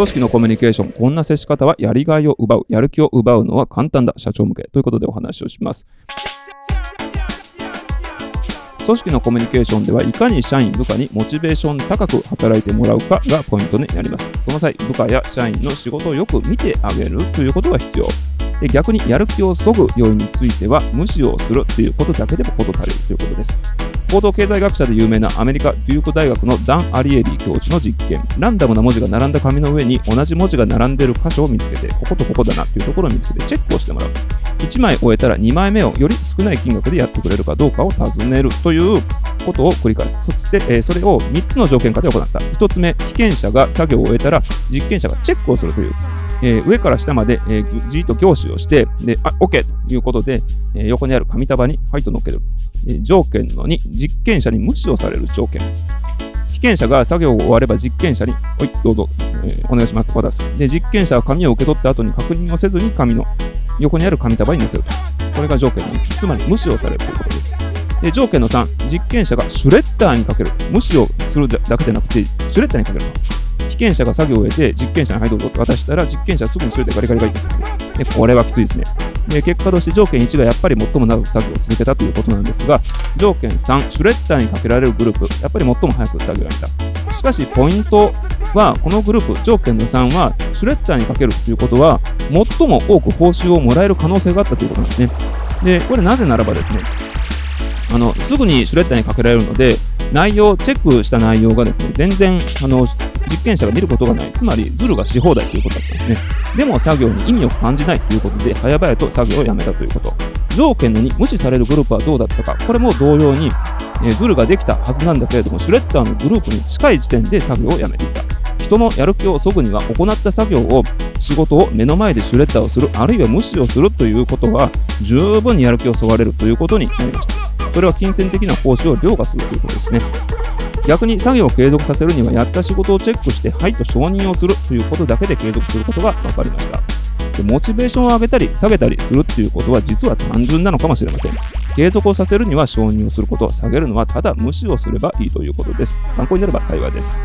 組織のコミュニケーション、こんな接し方はやりがいを奪う、やる気を奪うのは簡単だ、社長向けということでお話をします。組織のコミュニケーションではいかに社員、部下にモチベーション高く働いてもらうかがポイントになります。その際、部下や社員の仕事をよく見てあげるということが必要。逆にやる気をそぐ要因については無視をするということだけでも事足りるということです。行動経済学者で有名なアメリカ・デューク大学のダン・アリエリー教授の実験。ランダムな文字が並んだ紙の上に同じ文字が並んでいる箇所を見つけて、こことここだなというところを見つけてチェックをしてもらう。1枚終えたら2枚目をより少ない金額でやってくれるかどうかを尋ねるということを繰り返す。そして、それを3つの条件下で行った。1つ目、被験者が作業を終えたら実験者がチェックをするという。えー、上から下まで、えー、じーっと凝視をして、で、あ、OK ということで、えー、横にある紙束に、はいと乗っける。えー、条件の2、実験者に無視をされる条件。被験者が作業を終われば実験者に、はい、どうぞ、えー、お願いしますと渡す。で、実験者は紙を受け取った後に確認をせずに紙の横にある紙束に載せると。これが条件の2、つまり無視をされるということです。で条件の3、実験者がシュレッダーにかける。無視をするだけじゃなくて、シュレッダーにかけると。被験者が作業を終えて、実験者にはいどうぞと渡したら、実験者はすぐにそれでガリガリガリでこれはきついですね。で結果として条件1がやっぱり最も長く作業を続けたということなんですが、条件3、シュレッダーにかけられるグループ、やっぱり最も早く作業をやめた。しかし、ポイントは、このグループ、条件の3は、シュレッダーにかけるということは、最も多く報酬をもらえる可能性があったということなんですね。で、これなぜならばですね、あのすぐにシュレッダーにかけられるので、内容、チェックした内容がですね、全然あの実験者が見ることがない、つまりズルがし放題ということだったんですね。でも作業に意味を感じないということで、早々と作業をやめたということ。条件の2、無視されるグループはどうだったか、これも同様に、えー、ズルができたはずなんだけれども、シュレッダーのグループに近い時点で作業をやめていた。人のやる気をそぐには行った作業を仕事を目の前でシュレッダーをするあるいは無視をするということは十分にやる気をそがれるということになりましたそれは金銭的な報酬を凌駕するということですね。逆に作業を継続させるには、やった仕事をチェックして、はいと承認をするということだけで継続することが分かりました。でモチベーションを上げたり下げたりするっていうことは実は単純なのかもしれません。継続をさせるには承認をすること、下げるのはただ無視をすればいいということです。参考になれば幸いです。